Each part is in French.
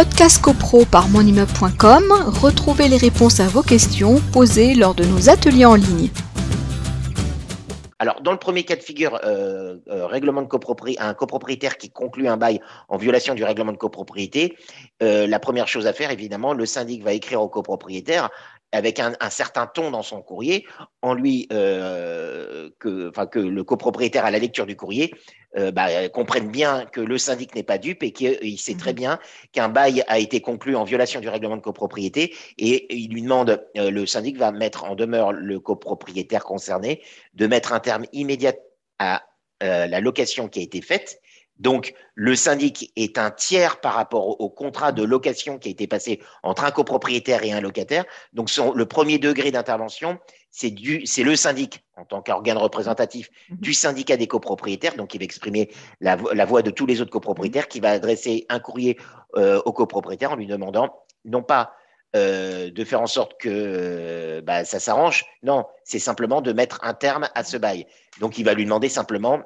podcast copro par monimmeuble.com, retrouvez les réponses à vos questions posées lors de nos ateliers en ligne. Alors, dans le premier cas de figure, euh, euh, règlement de copropriété, un copropriétaire qui conclut un bail en violation du règlement de copropriété, euh, la première chose à faire, évidemment, le syndic va écrire au copropriétaire avec un, certain ton dans son courrier, en lui euh, que, que le copropriétaire à la lecture du courrier euh, bah, comprenne bien que le syndic n'est pas dupe et qu'il sait très mhm. bien qu'un bail a été conclu en violation du règlement de copropriété et il lui demande, euh, le syndic va mettre en demeure le copropriétaire concerné de mettre un terme immédiat à la location qui a été faite donc, le syndic est un tiers par rapport au, contrat de location qui a été passé entre un copropriétaire et un locataire. Donc, le premier degré d'intervention, c'est le syndic en tant qu'organe représentatif mhm. du syndicat des copropriétaires, donc il va exprimer la, voix de tous les autres copropriétaires, qui va adresser un courrier euh, au copropriétaire en lui demandant non pas euh, de faire en sorte que euh, bah, ça s'arrange, non, c'est simplement de mettre un terme à ce bail. Donc, il va lui demander simplement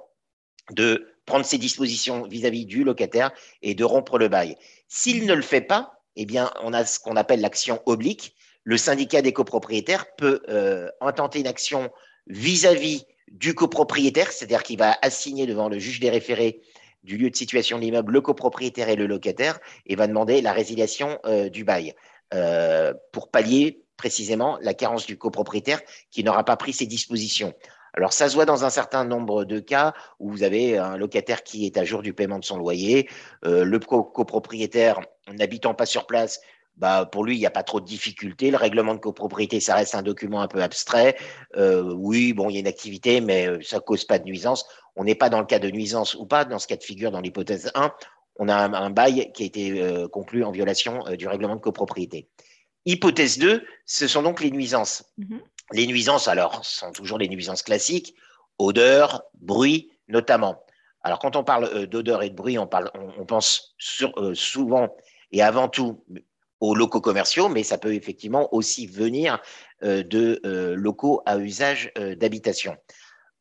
de prendre ses dispositions vis-à-vis du locataire et de rompre le bail. S'il ne le fait pas, eh bien, on a ce qu'on appelle l'action oblique. Le syndicat des copropriétaires peut euh, intenter une action vis-à-vis du copropriétaire, c'est-à-dire qu'il va assigner devant le juge des référés du lieu de situation de l'immeuble le copropriétaire et le locataire et va demander la résiliation euh, du bail euh, pour pallier précisément la carence du copropriétaire qui n'aura pas pris ses dispositions. Alors, ça se voit dans un certain nombre de cas où vous avez un locataire qui est à jour du paiement de son loyer, euh, le copropriétaire n'habitant pas sur place. Bah, pour lui, il n'y a pas trop de difficultés. Le règlement de copropriété, ça reste un document un peu abstrait. Euh, oui, bon, il y a une activité, mais euh, ça cause pas de nuisance. On n'est pas dans le cas de nuisance ou pas, dans ce cas de figure, dans l'hypothèse 1, on a un, bail qui a été conclu en violation du règlement de copropriété. Hypothèse 2, ce sont donc les nuisances. Mm-hmm. Les nuisances, alors, sont toujours les nuisances classiques, odeur, bruit notamment. Alors, quand on parle euh, d'odeur et de bruit, on, pense euh, souvent et avant tout aux locaux commerciaux, mais ça peut effectivement aussi venir euh, de locaux à usage d'habitation.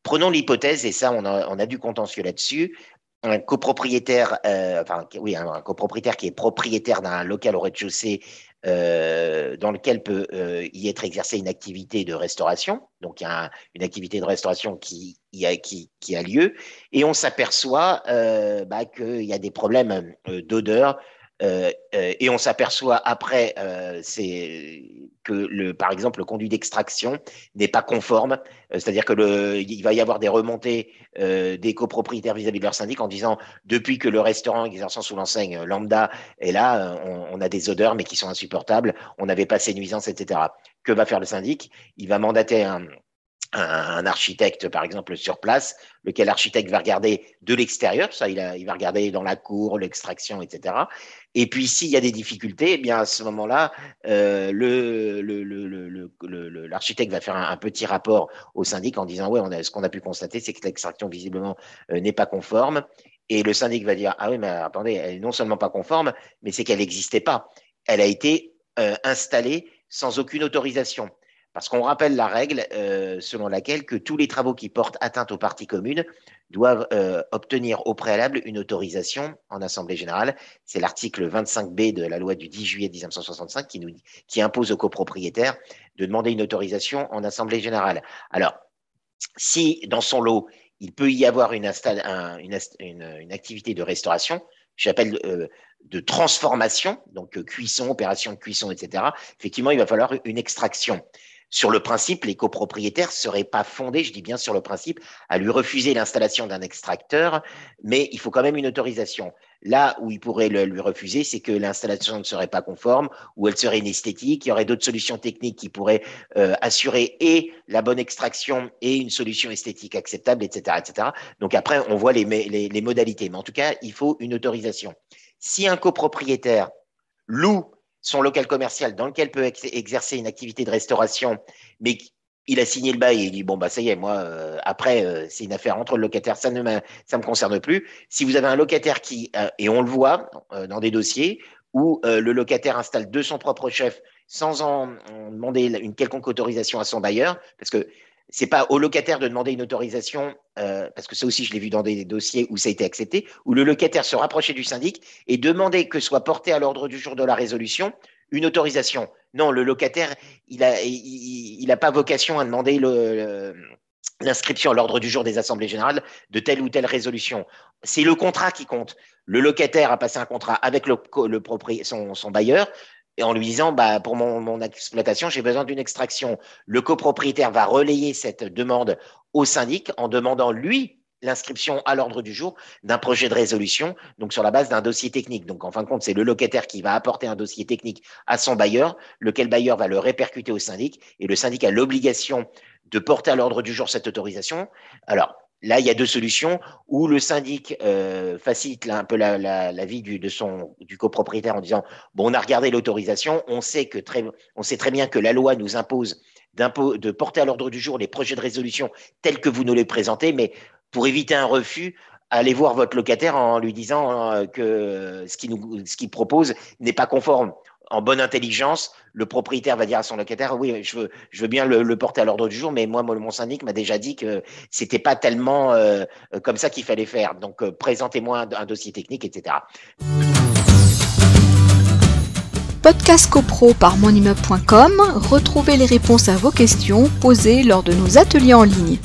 Prenons l'hypothèse, et ça, on a, a du contentieux là-dessus, un copropriétaire, enfin, oui, un, copropriétaire qui est propriétaire d'un local au rez-de-chaussée euh, dans lequel peut euh, y être exercée une activité de restauration. Donc, il y a une activité de restauration qui, a, lieu. Et on s'aperçoit euh, bah, qu'il y a des problèmes d'odeur. et on s'aperçoit après c'est que, le, par exemple, le conduit d'extraction n'est pas conforme. C'est-à-dire qu'il va y avoir des remontées des copropriétaires vis-à-vis de leur syndic en disant depuis que le restaurant exerçant sous l'enseigne lambda est là, on, on, a des odeurs mais qui sont insupportables on n'avait pas ces nuisances, etc. Que va faire le syndic? Il va mandater un, architecte, par exemple, sur place, lequel architecte va regarder de l'extérieur, ça, il, va regarder dans la cour, l'extraction, etc. Et puis, s'il y a des difficultés, eh bien, à ce moment-là, euh, l'architecte va faire un, petit rapport au syndic en disant, ouais, ce qu'on a pu constater, c'est que l'extraction, visiblement, euh, n'est pas conforme. Et le syndic va dire, ah oui, mais attendez, elle est non seulement pas conforme, mais c'est qu'elle n'existait pas elle a été euh, installée sans aucune autorisation. Parce qu'on rappelle la règle euh, selon laquelle que tous les travaux qui portent atteinte aux parties communes doivent euh, obtenir au préalable une autorisation en Assemblée générale. C'est l'article 25b de la loi du 10 juillet 1965 qui, nous, qui impose aux copropriétaires de demander une autorisation en Assemblée générale. Alors, si dans son lot, il peut y avoir une, activité de restauration, j'appelle euh, de transformation, donc cuisson, opération de cuisson, etc., effectivement, il va falloir une extraction. Sur le principe, les copropriétaires ne seraient pas fondés, je dis bien sur le principe, à lui refuser l'installation d'un extracteur, mais il faut quand même une autorisation. Là où ils pourraient le, lui refuser, c'est que l'installation ne serait pas conforme, ou elle serait inesthétique, il y aurait d'autres solutions techniques qui pourraient euh, assurer et la bonne extraction et une solution esthétique acceptable, etc. etc. Donc après, on voit les, les, les modalités, mais en tout cas, il faut une autorisation. Si un copropriétaire loue son local commercial dans lequel peut exercer une activité de restauration, mais il a signé le bail et il dit bon bah ça y est moi euh, après euh, c'est une affaire entre le locataire ça ne me, ça me concerne plus. Si vous avez un locataire qui euh, et on le voit dans des dossiers où le locataire installe de son propre chef sans en, demander une quelconque autorisation à son bailleur parce que c'est pas au locataire de demander une autorisation, euh, parce que ça aussi je l'ai vu dans des dossiers où ça a été accepté, où le locataire se rapprochait du syndic et demandait que soit porté à l'ordre du jour de la résolution une autorisation. Non, le locataire, il n'a pas vocation à demander l'inscription à l'ordre du jour des assemblées générales de telle ou telle résolution. C'est le contrat qui compte. Le locataire a passé un contrat avec son, bailleur et en lui disant bah, pour mon, mon exploitation, j'ai besoin d'une extraction. Le copropriétaire va relayer cette demande au syndic en demandant lui l'inscription à l'ordre du jour d'un projet de résolution, donc sur la base d'un dossier technique. Donc en fin de compte, c'est le locataire qui va apporter un dossier technique à son bailleur, lequel bailleur va le répercuter au syndic, et le syndic a l'obligation de porter à l'ordre du jour cette autorisation. Alors, Là, il y a deux solutions. Où le syndic euh, facilite un peu la, vie du, copropriétaire en disant bon, on a regardé l'autorisation, on sait très, on sait très bien que la loi nous impose de porter à l'ordre du jour les projets de résolution tels que vous nous les présentez, mais pour éviter un refus, allez voir votre locataire en lui disant euh, que ce qu'il propose n'est pas conforme en bonne intelligence, le propriétaire va dire à son locataire oui, je veux, je veux bien le, porter à l'ordre du jour, mais moi, mon syndic m'a déjà dit que c'était pas tellement euh, comme ça qu'il fallait faire. Donc, euh, présentez-moi un, dossier technique, etc. Podcast CoPro par monimmeuble.com, retrouvez les réponses à vos questions posées lors de nos ateliers en ligne.